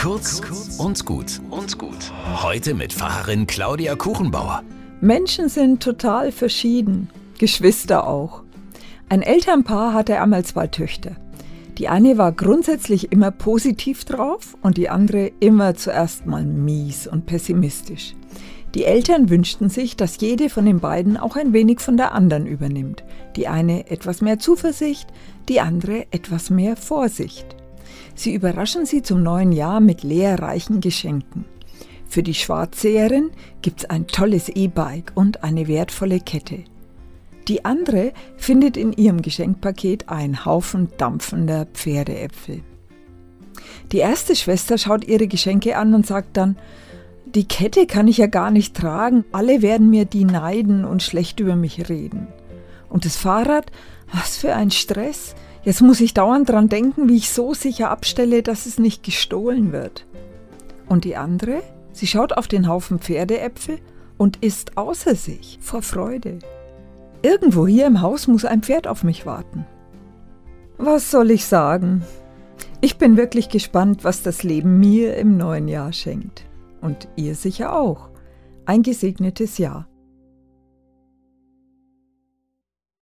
Kurz und gut und gut. Heute mit Pfarrerin Claudia Kuchenbauer. Menschen sind total verschieden, Geschwister auch. Ein Elternpaar hatte einmal zwei Töchter. Die eine war grundsätzlich immer positiv drauf und die andere immer zuerst mal mies und pessimistisch. Die Eltern wünschten sich, dass jede von den beiden auch ein wenig von der anderen übernimmt. Die eine etwas mehr Zuversicht, die andere etwas mehr Vorsicht. Sie überraschen sie zum neuen Jahr mit lehrreichen Geschenken. Für die Schwarzseherin gibt's ein tolles E-Bike und eine wertvolle Kette. Die andere findet in ihrem Geschenkpaket einen Haufen dampfender Pferdeäpfel. Die erste Schwester schaut ihre Geschenke an und sagt dann, die Kette kann ich ja gar nicht tragen, alle werden mir die neiden und schlecht über mich reden. Und das Fahrrad, was für ein Stress. Jetzt muss ich dauernd dran denken, wie ich so sicher abstelle, dass es nicht gestohlen wird. Und die andere, sie schaut auf den Haufen Pferdeäpfel und ist außer sich vor Freude. Irgendwo hier im Haus muss ein Pferd auf mich warten. Was soll ich sagen? Ich bin wirklich gespannt, was das Leben mir im neuen Jahr schenkt und ihr sicher auch. Ein gesegnetes Jahr.